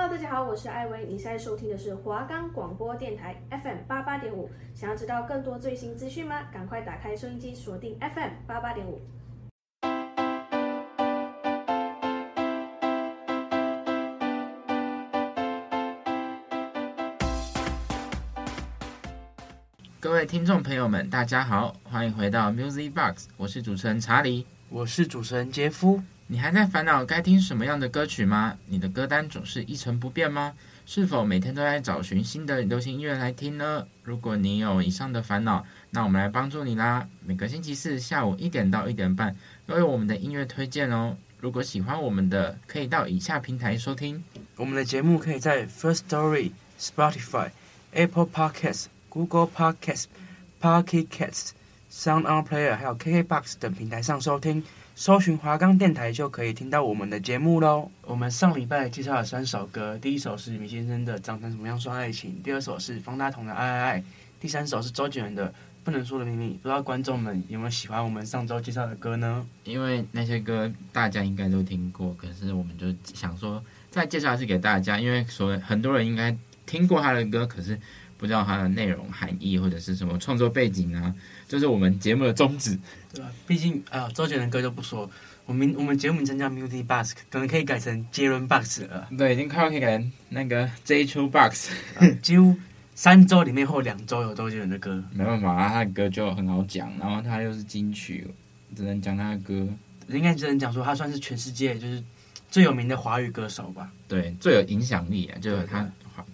Hello，大家好，我是艾薇，你现在收听的是华冈广播电台 FM 八八点五。想要知道更多最新资讯吗？赶快打开收音机，锁定 FM 八八点五。各位听众朋友们，大家好，欢迎回到 Music Box，我是主持人查理，我是主持人杰夫。你还在烦恼该听什么样的歌曲吗？你的歌单总是一成不变吗？是否每天都在找寻新的流行音乐来听呢？如果你有以上的烦恼，那我们来帮助你啦！每个星期四下午一点到一点半都有我们的音乐推荐哦。如果喜欢我们的，可以到以下平台收听。我们的节目可以在 First Story、Spotify、Apple Podcasts、Google Podcasts、Pocket Casts、Sound On Player 还有 KKBox 等平台上收听。搜寻华冈电台就可以听到我们的节目喽。我们上礼拜介绍了三首歌，第一首是米先生的《长成什么样算爱情》，第二首是方大同的《爱爱爱》，第三首是周杰伦的《不能说的秘密》。不知道观众们有没有喜欢我们上周介绍的歌呢？因为那些歌大家应该都听过，可是我们就想说再介绍一次给大家，因为所很多人应该听过他的歌，可是不知道他的内容含义或者是什么创作背景啊。就是我们节目的宗旨，对吧？毕竟啊、呃，周杰伦歌就不说，我们我们节目名称叫 Music Box，可能可以改成杰伦 Box 了。对，已经快要可以改成那个 J Two Box，几乎三周里面或两周有周杰伦的歌。没办法啊，他的歌就很好讲，然后他又是金曲，只能讲他的歌。应该只能讲说他算是全世界就是最有名的华语歌手吧？对，最有影响力啊，就是他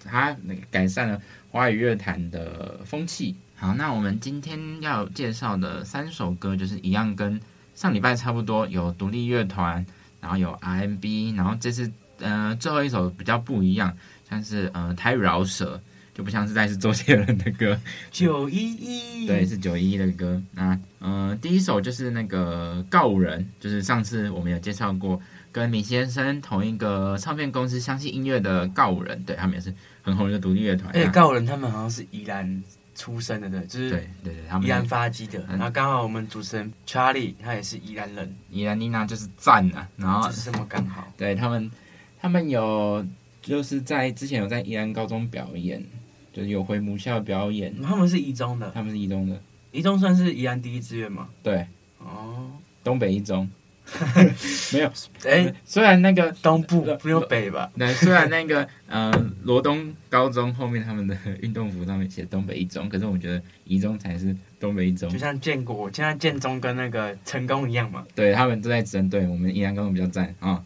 他那个改善了华语乐坛的风气。好，那我们今天要介绍的三首歌就是一样，跟上礼拜差不多，有独立乐团，然后有 RMB，然后这次呃最后一首比较不一样，像是呃台语饶舌，就不像是在是周杰伦的歌。九一一，对，是九一一的歌。那呃第一首就是那个告五人，就是上次我们有介绍过，跟米先生同一个唱片公司相信音乐的告五人，对他们也是很红的独立乐团。哎，告五人他们好像是宜兰。出生的对，就是对对对，他们宜兰发迹的，然后刚好我们主持人 Charlie 他也是宜兰人，宜兰妮娜就是赞啊，然后就是这么刚好，对他们，他们有就是在之前有在宜兰高中表演，就是有回母校表演，他们是一中的，他们是宜中的，宜中算是宜兰第一志愿吗？对，哦，东北一中。没有，哎、欸，虽然那个东部不用北吧？对，虽然那个呃罗东高中后面他们的运动服上面写东北一中，可是我觉得一中才是东北一中。就像建国，就像建中跟那个成功一样嘛。对，他们都在针对我们宜兰高中比较赞啊。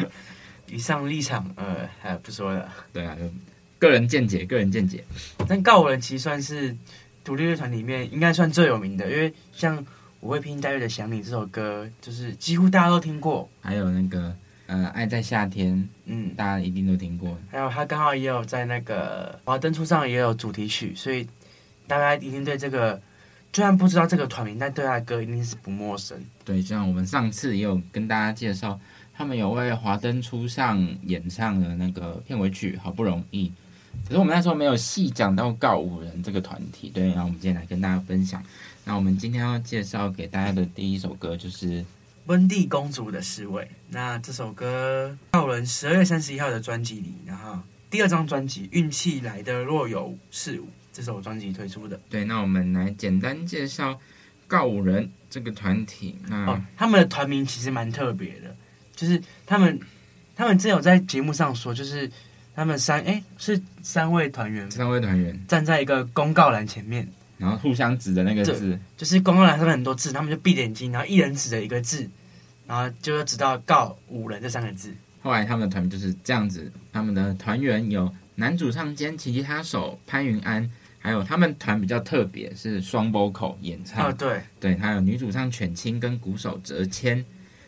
以上立场，呃，还不说了。对啊，就个人见解，个人见解。但告五人其实算是独立乐团里面应该算最有名的，因为像。我会披星戴月的想你这首歌，就是几乎大家都听过。还有那个呃，爱在夏天，嗯，大家一定都听过。还有他刚好也有在那个华灯初上也有主题曲，所以大家一定对这个，虽然不知道这个团名，但对他的歌一定是不陌生。对，就像我们上次也有跟大家介绍，他们有为华灯初上演唱的那个片尾曲《好不容易》，可是我们那时候没有细讲到告五人这个团体。对，然后我们今天来跟大家分享。那我们今天要介绍给大家的第一首歌就是温蒂公主的侍卫。那这首歌告五人十二月三十一号的专辑里，然后第二张专辑《运气来的若有似无》这首专辑推出的。对，那我们来简单介绍告五人这个团体。那、哦、他们的团名其实蛮特别的，就是他们他们之前有在节目上说，就是他们三哎是三位团员，三位团员站在一个公告栏前面。然后互相指的那个字，就是公告栏上面很多字，他们就闭着眼睛，然后一人指着一个字，然后就直到告五人这三个字。后来他们的团就是这样子，他们的团员有男主唱兼吉他手潘云安，还有他们团比较特别是双 vocal 演唱。哦，对对，还有女主唱犬青跟鼓手哲谦，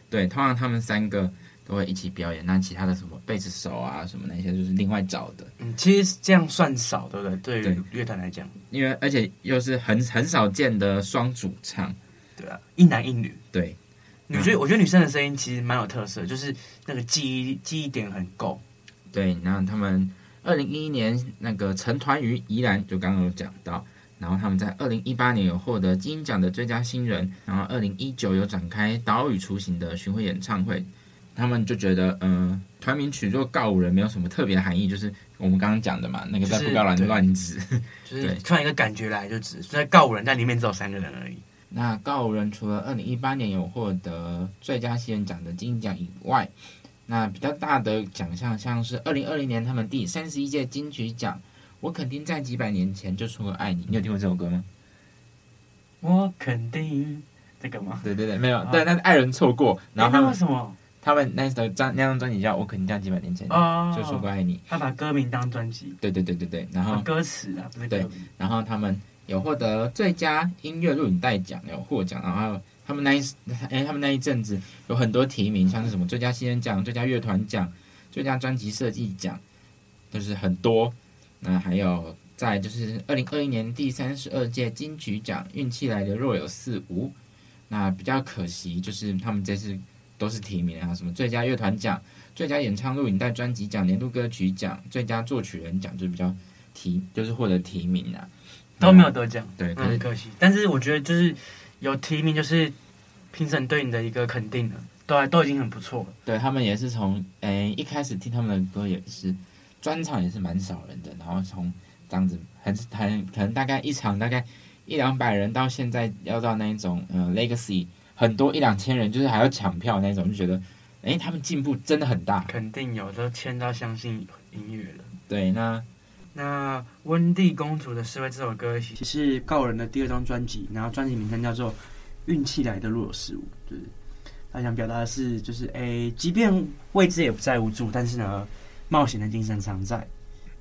对，通常他们三个。都会一起表演，那其他的什么贝斯手啊，什么那些就是另外找的。嗯，其实这样算少，对不对？对于乐团来讲，因为而且又是很很少见的双主唱，对啊，一男一女。对，女觉得我觉得女生的声音其实蛮有特色，就是那个记忆记忆点很够。对，然后他们二零一一年那个成团于宜兰，就刚刚有讲到，然后他们在二零一八年有获得金鹰奖的最佳新人，然后二零一九有展开岛屿雏形的巡回演唱会。他们就觉得，嗯、呃，团名取作告五人没有什么特别的含义，就是我们刚刚讲的嘛，那个在布告栏乱指，就是突然一个感觉来就指在告五人，但里面只有三个人而已。那告五人除了二零一八年有获得最佳新人奖的金奖以外，那比较大的奖项像是二零二零年他们第三十一届金曲奖，我肯定在几百年前就说过爱你，你有听过这首歌吗？我肯定这个吗？对对对，没有，对，那是爱人错过，然后他们为什么？他们那首专那张专辑叫《我肯定在几百年前就说过爱你》，他把歌名当专辑。对对对对对，然后歌词啊，不是。对，然后他们有获得最佳音乐录影带奖，有获奖。然后他们那一哎，他们那一阵子有很多提名，像是什么最佳新人奖、最佳乐团奖、最佳专辑设计奖，就是很多。那还有在就是二零二一年第三十二届金曲奖，运气来的若有似无。那比较可惜就是他们这次。都是提名啊，什么最佳乐团奖、最佳演唱录影带专辑奖、年度歌曲奖、最佳作曲人奖，就比较提，就是获得提名啊，都没有得奖，对，很、嗯、可惜。但是我觉得就是有提名，就是评审对你的一个肯定了，对都已经很不错了。对他们也是从诶、欸、一开始听他们的歌也是专场也是蛮少人的，然后从这样子很很可能大概一场大概一两百人，到现在要到那一种呃 Legacy。很多一两千人，就是还要抢票那种，就觉得，哎，他们进步真的很大。肯定有，都签到相信音乐了。对，那那温蒂公主的侍卫这首歌，其实是告人的第二张专辑，然后专辑名称叫做《运气来的若有似无》，就是他想表达的是，就是哎，即便未知也不再无助，但是呢，冒险的精神常在，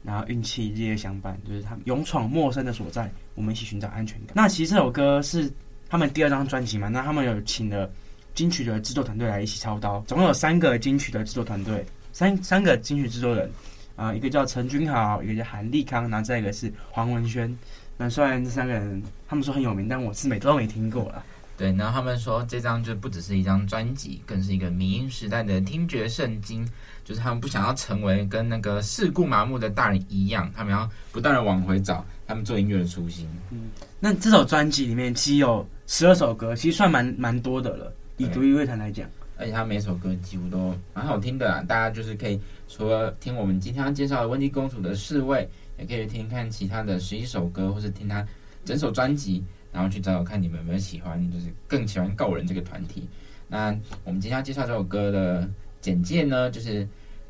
然后运气日夜相伴，就是他们勇闯陌生的所在，我们一起寻找安全感。那其实这首歌是。他们第二张专辑嘛，那他们有请了金曲的制作团队来一起操刀，总共有三个金曲的制作团队，三三个金曲制作人，啊、一个叫陈君豪，一个叫韩立康，然后再一个是黄文轩。那虽然这三个人他们说很有名，但我是每都没听过了。对，然后他们说这张就不只是一张专辑，更是一个迷音时代的听觉圣经，就是他们不想要成为跟那个世故麻木的大人一样，他们要不断的往回找他们做音乐的初心。嗯，那这首专辑里面其实有。十二首歌，其实算蛮蛮多的了。以独立乐坛来讲，而且他每首歌几乎都蛮好听的啊。大家就是可以除了听我们今天要介绍的温蒂公主的侍卫，也可以听看其他的十一首歌，或是听他整首专辑，然后去找找看你们有没有喜欢，就是更喜欢告人这个团体。那我们今天要介绍这首歌的简介呢，就是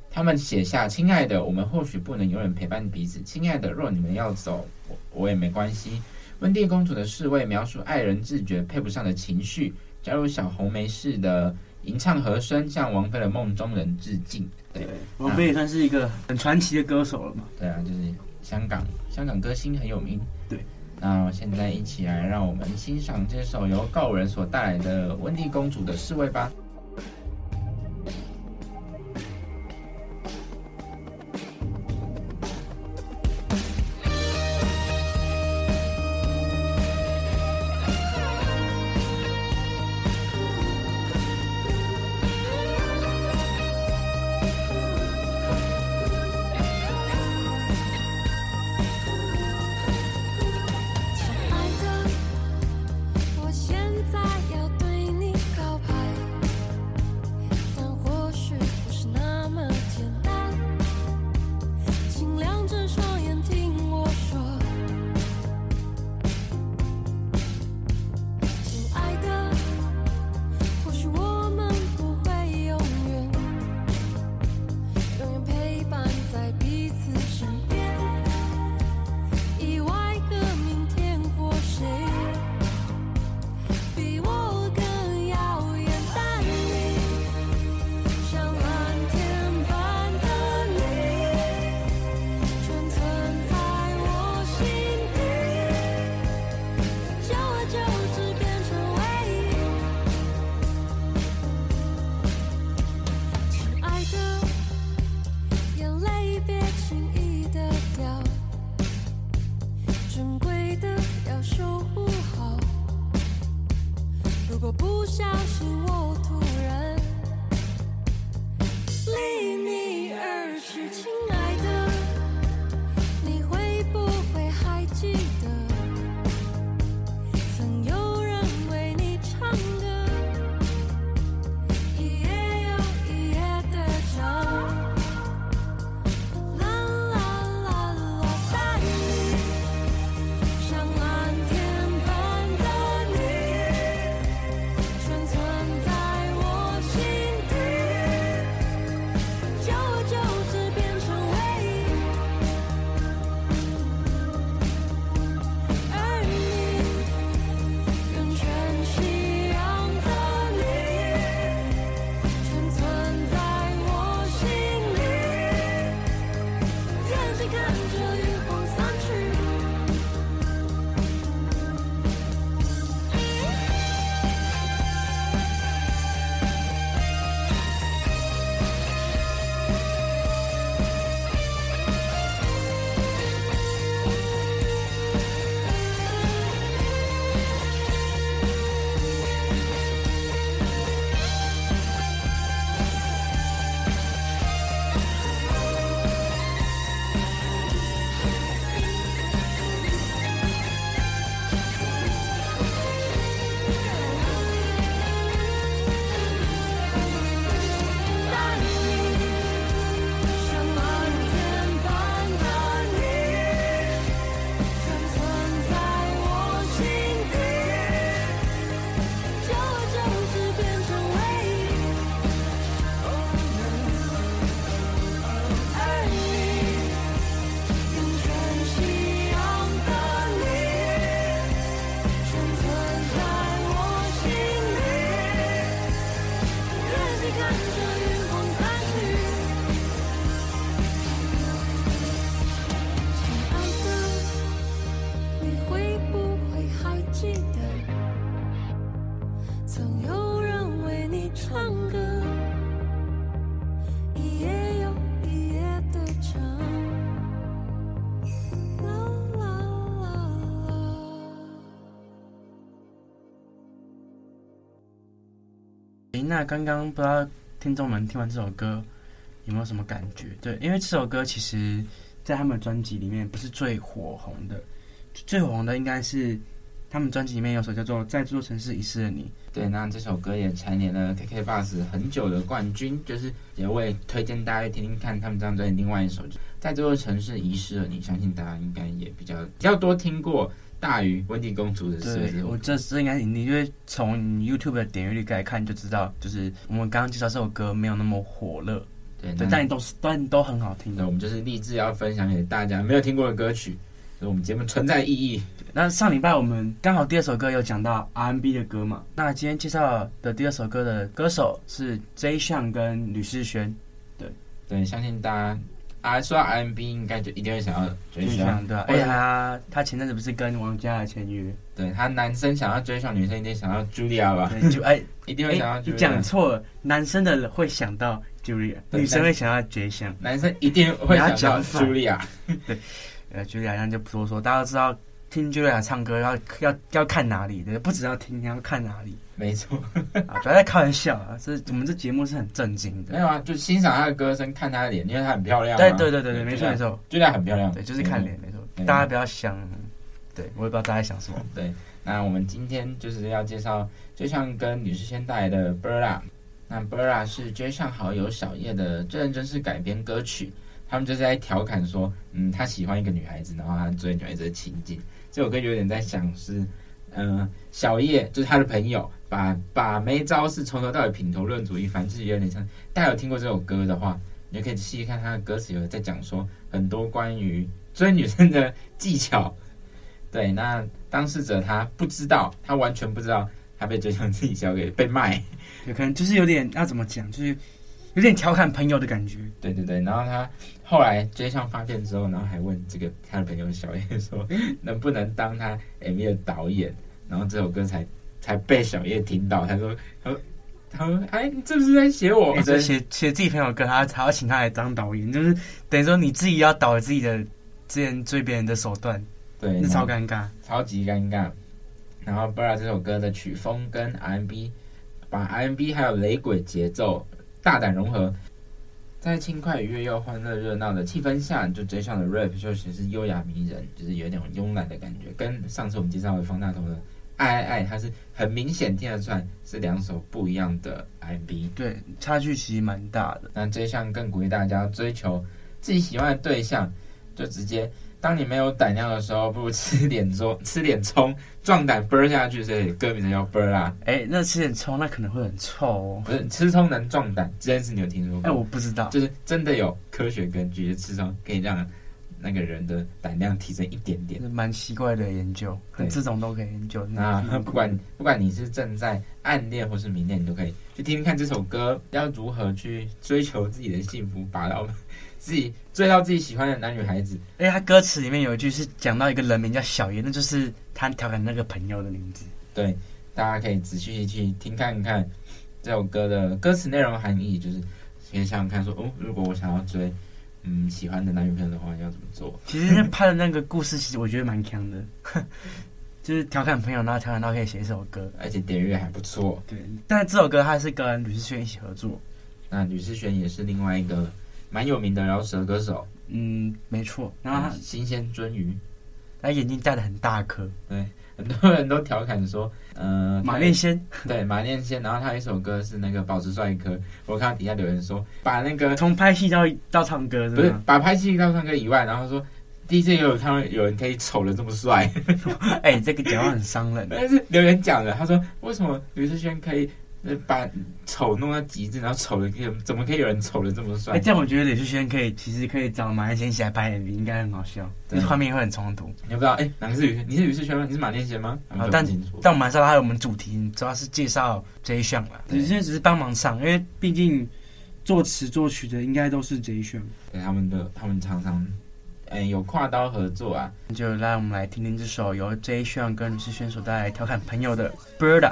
他们写下：“亲爱的，我们或许不能永远陪伴彼此。亲爱的，若你们要走，我我也没关系。”温蒂公主的侍卫描述爱人自觉配不上的情绪，加入小红梅式的吟唱和声，向王菲的梦中人致敬。对，王菲也算是一个很传奇的歌手了嘛。对啊，就是香港香港歌星很有名。对，那现在一起来让我们欣赏这首由告五人所带来的温蒂公主的侍卫吧。那刚刚不知道听众们听完这首歌有没有什么感觉？对，因为这首歌其实，在他们专辑里面不是最火红的，最火红的应该是他们专辑里面有首叫做《在这座城市遗失了你》。对，那这首歌也蝉联了 KKBOX 很久的冠军，就是也会推荐大家听听看他们这张专辑另外一首，在这座城市遗失了你，相信大家应该也比较比较多听过。大于温蒂公主的事，对，我这这应该你因为从 YouTube 的点阅率来看就知道，就是我们刚刚介绍这首歌没有那么火热，对，对，但都是但都很好听的。我们就是立志要分享给大家没有听过的歌曲，所以我们节目存在意义。那上礼拜我们刚好第二首歌有讲到 R&B 的歌嘛，那今天介绍的第二首歌的歌手是 Jay Sean 跟吕世轩，对对，相信大家。啊，说到 R&B 应该就一定会想要追上，对啊。而且他他前阵子不是跟王嘉尔签约？对，他男生想要追上女生，一定想要 Julia 吧？就哎，一定会想要 Julia。你讲错了，男生的会想到 Julia，女生会想要 Jay Sean。男生一定会想到 Julia。对，呃，Julia 那就不多说，大家都知道听 Julia 唱歌要要要看哪里？对，不只要听，要看哪里？没错，啊，不要再开玩笑啊！这我们这节目是很正经的。没有啊，就欣赏他的歌声，看他的脸，因为他很漂亮。对对对对对，没错没错，就他很漂亮。对，就是看脸，没错。大家不要想，对我也不知道大家想什么。对，那我们今天就是要介绍 Jay Sean 跟女士先带来的《Berla，》。那《Up》是 Jay Sean 好友小叶的真人真是改编歌曲，他们就是在调侃说，嗯，他喜欢一个女孩子，然后他追女孩子的情景。这首歌有点在想是。嗯、呃，小叶就是他的朋友，把把没招式从头到尾品头论足一番，自己有点像。大家有听过这首歌的话，你就可以细细看他的歌词，有在讲说很多关于追女生的技巧。对，那当事者他不知道，他完全不知道，他被追上自己交给被卖，有可能就是有点要怎么讲，就是有点调侃朋友的感觉。对对对，然后他后来追上发片之后，然后还问这个他的朋友小叶说，能不能当他 MV 的导演？然后这首歌才才被小叶听到，他说：“他说，他说，哎，你这不是在写我？欸、写写自己朋友歌，他还要请他来当导演，就是等于说你自己要导自己的之前追别人的手段，对，是超尴尬，超级尴尬。然后《Bird》这首歌的曲风跟 R&B，把 R&B 还有雷鬼节奏大胆融合，在轻快愉悦又欢乐热闹的气氛下，就 Jay Sean 的 rap 就其实是优雅迷人，就是有点慵懒的感觉，跟上次我们介绍的方大同的。爱爱爱，它是很明显听得出来是两首不一样的 R&B，对，差距其实蛮大的。那这项更鼓励大家追求自己喜欢的对象，就直接当你没有胆量的时候，不如吃点葱，吃点葱，壮胆 Bird 下去。所以歌名叫 Bird 啦。哎，那吃点葱，那可能会很臭哦。不是，吃葱能壮胆，这件事你有听说过？哎，我不知道，就是真的有科学根据，吃葱可以让。那个人的胆量提升一点点，是蛮奇怪的研究，这种都可以研究。那不管不管你是正在暗恋或是明恋，你都可以去听听看这首歌，要如何去追求自己的幸福，把到自己追到自己喜欢的男女孩子。哎，他歌词里面有一句是讲到一个人名叫小叶，那就是他调侃那个朋友的名字。对，大家可以仔细去听看看这首歌的歌词内容含义，就是先想想看说，哦，如果我想要追。嗯，喜欢的男女朋友的话要怎么做？其实拍的那个故事，其实我觉得蛮强的，就是调侃朋友，然后调侃到可以写一首歌，而且点阅还不错。对，但这首歌它是跟吕士轩一起合作。那吕士轩也是另外一个蛮有名的饶舌歌手。嗯，没错。然后他新鲜鳟鱼，他眼睛戴的很大颗。对。很多人都调侃说，呃，马念先，对，马念先，然后他有一首歌是那个保持帅哥，我看到底下留言说，把那个从拍戏到到唱歌是不是，把拍戏到唱歌以外，然后说第一次也有他们有人可以丑的这么帅，哎、欸，这个讲话很伤人，但是留言讲了，他说为什么吕志轩可以？把丑弄到极致，然后丑的可以怎么可以有人丑的这么帅？哎，这样我觉得李世轩可以，其实可以找马天贤一起来拍 MV，应该很好笑，画面会很冲突。你不知道哎，哪个是吕？你是李世轩吗？你是马天贤吗？啊，但但我们还是要还有我们主题，主要是介绍 Jay Sean 啦。吕士轩只是帮忙唱，因为毕竟作词作曲的应该都是 Jay Sean。对，他们的他们常常嗯有跨刀合作啊，就让我们来听听这首由 Jay Sean 跟吕世轩所带来调侃朋友的 Bird。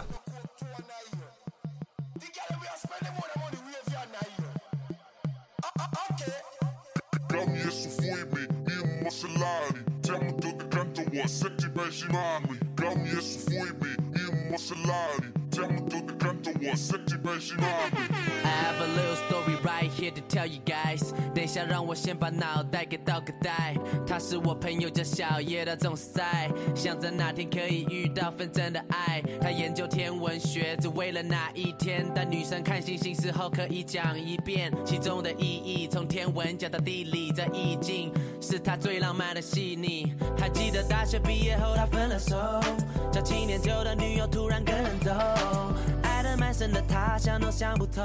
这么多的看着我，设计被洗脑。I have a little story right here to tell you guys。等一下，让我先把脑袋给倒个袋。他是我朋友叫小叶，他总是在想着哪天可以遇到份真的爱。他研究天文学，只为了那一天，当女生看星星时候可以讲一遍其中的意义。从天文讲到地理，这意境是他最浪漫的细腻。还记得大学毕业后他分了手，交七年旧的女友突然跟人走。蛮深的，他想都想不透；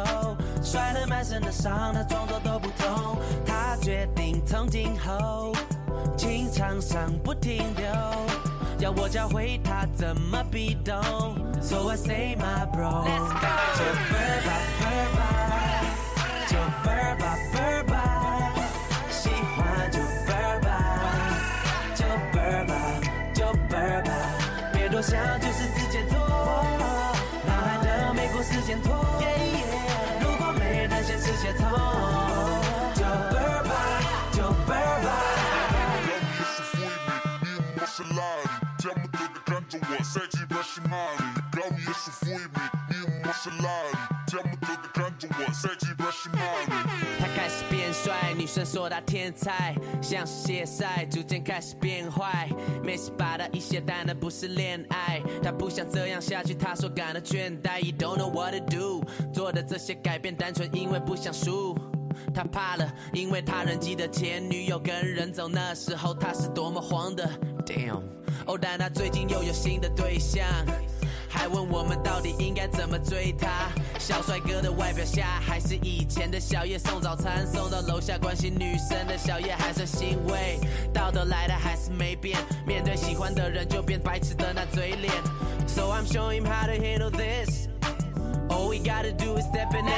摔了满身的伤，他装作都不痛。他决定从今后情场上不停留，要我教会他怎么被动。So I say my bro，就 bird 吧奔吧，就 bird 吧奔吧，喜欢就 bird 吧，就 bird 吧就 bird 吧，别多想，就他开始变帅，女生说他天才，像是谢赛，逐渐开始变坏。没事把他一些，但那不是恋爱。他不想这样下去，他说感到倦怠。Don't know what to do，做的这些改变，单纯因为不想输。他怕了，因为他人记得前女友跟人走，那时候他是多么慌的。Damn，哦，但他最近又有新的对象。还问我们到底应该怎么追他？小帅哥的外表下，还是以前的小叶送早餐，送到楼下关心女生的小叶还算欣慰。道德来的还是没变，面对喜欢的人就变白痴的那嘴脸。So I'm showing him how to handle this. All we gotta do is step in it.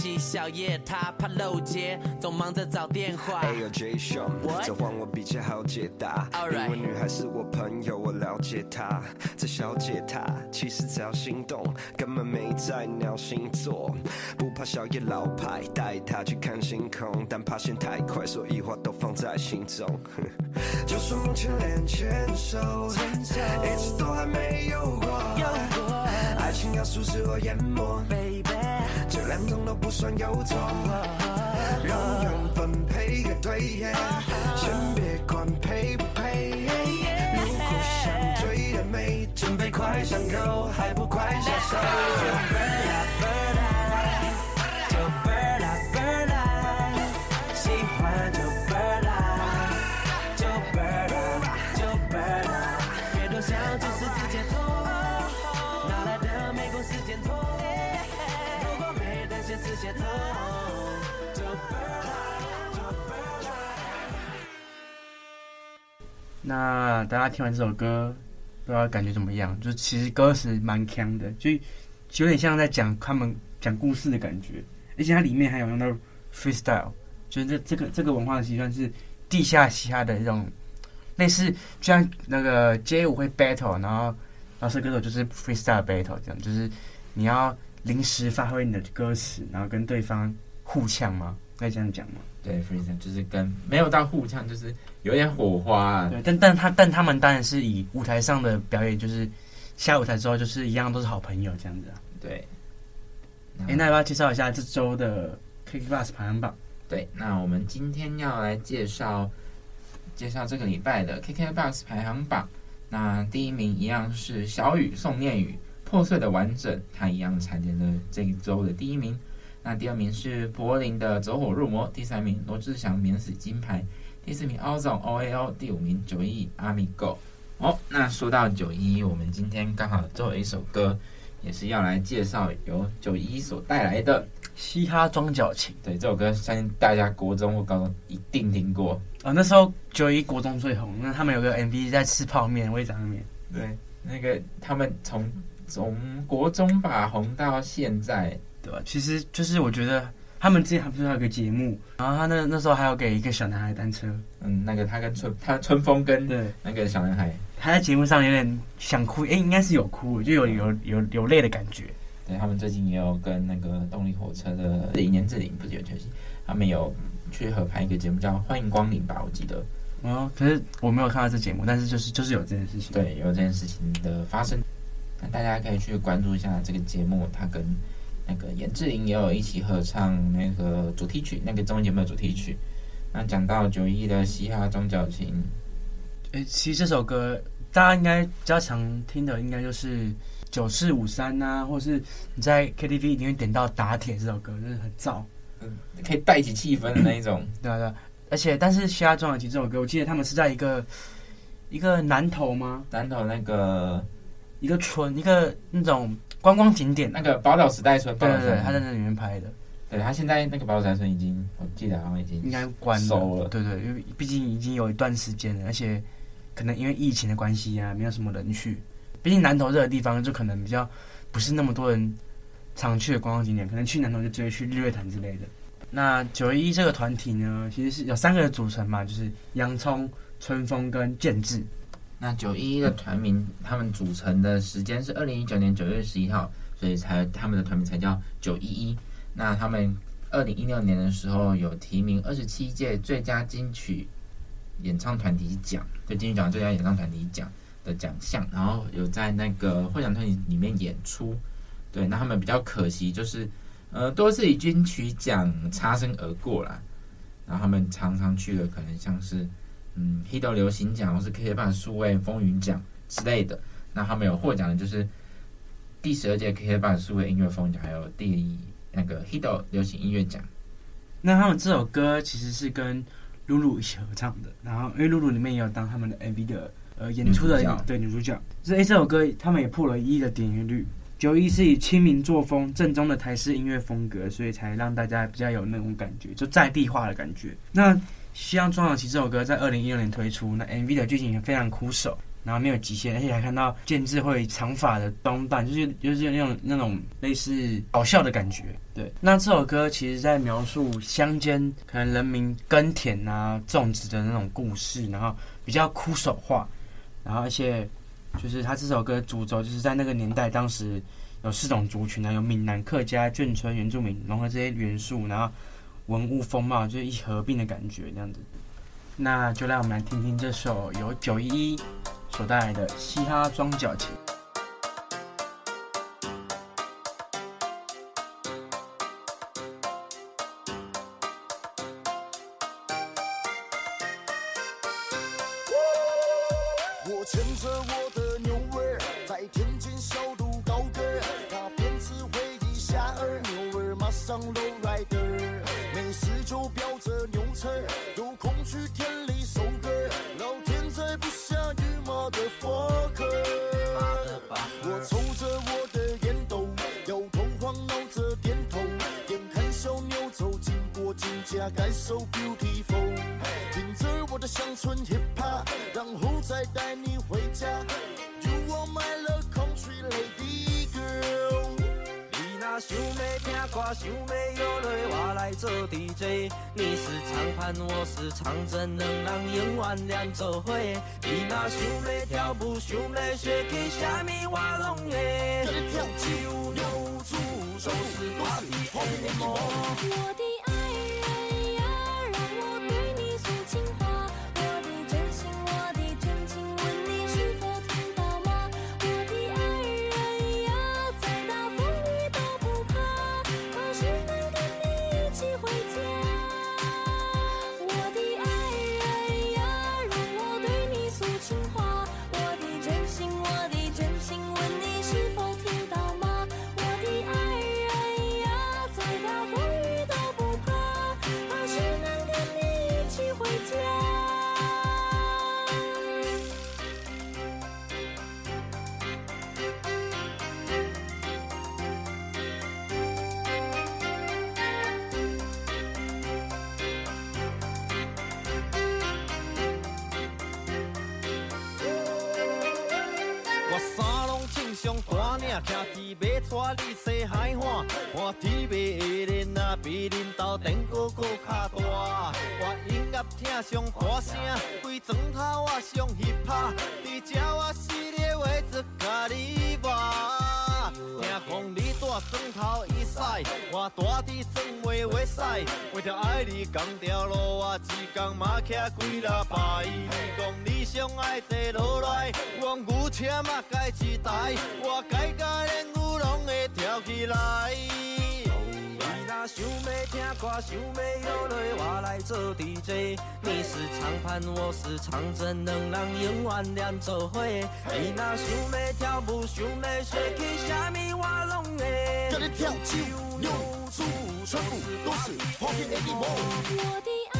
起，小夜他怕漏接，总忙着找电话。哎呦，J 兄，这换我比较好解答。因为女孩是我朋友，我了解她。这小姐她其实只要心动，根本没在鸟星座。不怕小夜老派，带她去看星空，但怕嫌太快，所以话都放在心中。就算目前连牵手，一直都还没有过。有过爱情要素使我淹没。这两种都不算有错，让缘分配个对，先别管配不配。如果想追的美，准备快上钩，还不快下手。那大家听完这首歌，不知道感觉怎么样？就其实歌词蛮强的，就有点像在讲他们讲故事的感觉，而且它里面还有用到 freestyle，就是这这个这个文化的习惯是地下嘻哈的一种类似，就像那个街舞会 battle，然后饶舌歌手就是 freestyle battle 这样，就是你要临时发挥你的歌词，然后跟对方互呛吗？可以这样讲吗？对，freestyle 就是跟没有到互呛，就是有点火花啊。对，但但他但他们当然是以舞台上的表演，就是下舞台之后就是一样都是好朋友这样子啊。对。哎，那要不要介绍一下这周的 KKBOX 排行榜？对，那我们今天要来介绍介绍这个礼拜的 KKBOX 排行榜。那第一名一样是小雨宋念宇破碎的完整，他一样蝉联了这一周的第一名。那第二名是柏林的走火入魔，第三名罗志祥免死金牌，第四名奥总 O A O，第五名九一阿米 Go。哦，那说到九一，我们今天刚好最后一首歌，也是要来介绍由九一所带来的《嘻哈装脚情，对，这首歌相信大家国中或高中一定听过。哦，那时候九一国中最红，那他们有个 MV 在吃泡面，味噌面。对，那个他们从从国中吧红到现在，对吧？其实就是我觉得他们之前还不是还有个节目，然后他那那时候还有给一个小男孩单车，嗯，那个他跟春他春风跟对那个小男孩，他在节目上有点想哭，哎，应该是有哭，就有有有流泪的感觉。对，他们最近也有跟那个动力火车的李年志玲不是有球星，他们有去合拍一个节目叫《欢迎光临》吧，我记得。哦，可是我没有看到这节目，但是就是就是有这件事情，对，有这件事情的发生，那大家可以去关注一下这个节目，他跟那个严志玲也有一起合唱那个主题曲，那个综艺节目的主题曲。那讲到九一的嘻哈中角琴，诶，其实这首歌大家应该比较常听的，应该就是九四五三呐，或是你在 KTV 里面点到打铁这首歌，就是很燥，嗯，可以带起气氛的那一种，对啊对啊。而且，但是《嘻哈中角琴》这首歌，我记得他们是在一个一个南投吗？南投那个一个村，一个那种观光景点，那个宝岛时代村。对对对，他在那里面拍的。对，他现在那个宝岛时代村已经，我记得好像已经应该关收了。对对，因为毕竟已经有一段时间了，而且可能因为疫情的关系啊，没有什么人去。毕竟南投这个地方就可能比较不是那么多人常去的观光景点，可能去南投就直接去日月潭之类的。那九一这个团体呢，其实是有三个人组成嘛，就是洋葱、春风跟建志。那九一一的团名，他们组成的时间是二零一九年九月十一号，所以才他们的团名才叫九一一。那他们二零一六年的时候有提名二十七届最佳金曲演唱团体奖，就金曲奖最佳演唱团体奖的奖项，然后有在那个获奖团体里面演出。对，那他们比较可惜就是。呃，多次以金曲奖擦身而过啦，然后他们常常去的可能像是，嗯，HIT 流行奖或是 KKBOX 数位风云奖之类的。那他们有获奖的就是第十二届 KKBOX 数位音乐风云奖，还有第那个 HIT 流行音乐奖。那他们这首歌其实是跟露露一起合唱的，然后因为露露里面也有当他们的 MV 的呃演出的对女主角，所以这首歌他们也破了一亿的点阅率。九一是以亲民作风、正宗的台式音乐风格，所以才让大家比较有那种感觉，就在地化的感觉。那《嘻哈装脚琴》这首歌在二零一六年推出，那 MV 的剧情也非常枯手，然后没有极限，而且还看到建志会长发的装扮，就是就是那种那种类似搞笑的感觉。对，那这首歌其实在描述乡间可能人民耕田啊、种植的那种故事，然后比较枯手化，然后而且。就是他这首歌主轴，就是在那个年代，当时有四种族群呢，有闽南、客家、眷村、原住民，融合这些元素，然后文物风貌就是一合并的感觉，这样子。那就让我们来听听这首由九一一所带来的《嘻哈装脚琴》。上 rider，没事就飙着牛车，有空去田里收割，老天在不下雨，妈的 fuck。我抽着我的烟斗，摇头晃脑着点头，眼看小妞走经过金家，感受 beautiful，听着我的乡村 hip hop，然后再带你回家。想要听歌，想要摇来，我来做 DJ。你是长盘，我是长针，两人永远连做伙。你若想要跳舞，想要学起，什么我拢会。手有足，手是我的魔。我的看天边的恁啊，比恁兜电锅阁较大。我音乐听上大声，规床头我上 hiphop，伫遮我死咧为着甲你活。听讲你住砖头以西，我住伫砖尾尾西，为着爱你同条路，我一工嘛骑几落摆。你讲你上爱坐落来，我牛车嘛改一台，我改甲连牛拢会跳起来。若想要听歌，想要摇落，我来做 DJ。你是长盘，我是长针，两人永远连做伙。你若想要跳舞，想要学起虾米，我拢会。跟你跳起舞，扭出全部都是黄金的一幕。我的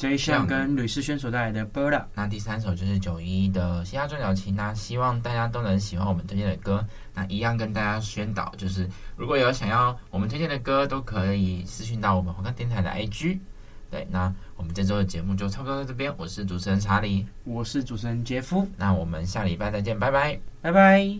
Jay Sean 跟吕士轩所带来的《Bird》，那第三首就是九一一的《嘻哈转角琴》。那希望大家都能喜欢我们推荐的歌。那一样跟大家宣导，就是如果有想要我们推荐的歌，都可以私讯到我们华冈电台的 IG。对，那我们这周的节目就差不多到这边。我是主持人查理，我是主持人杰夫。那我们下礼拜再见，拜拜，拜拜。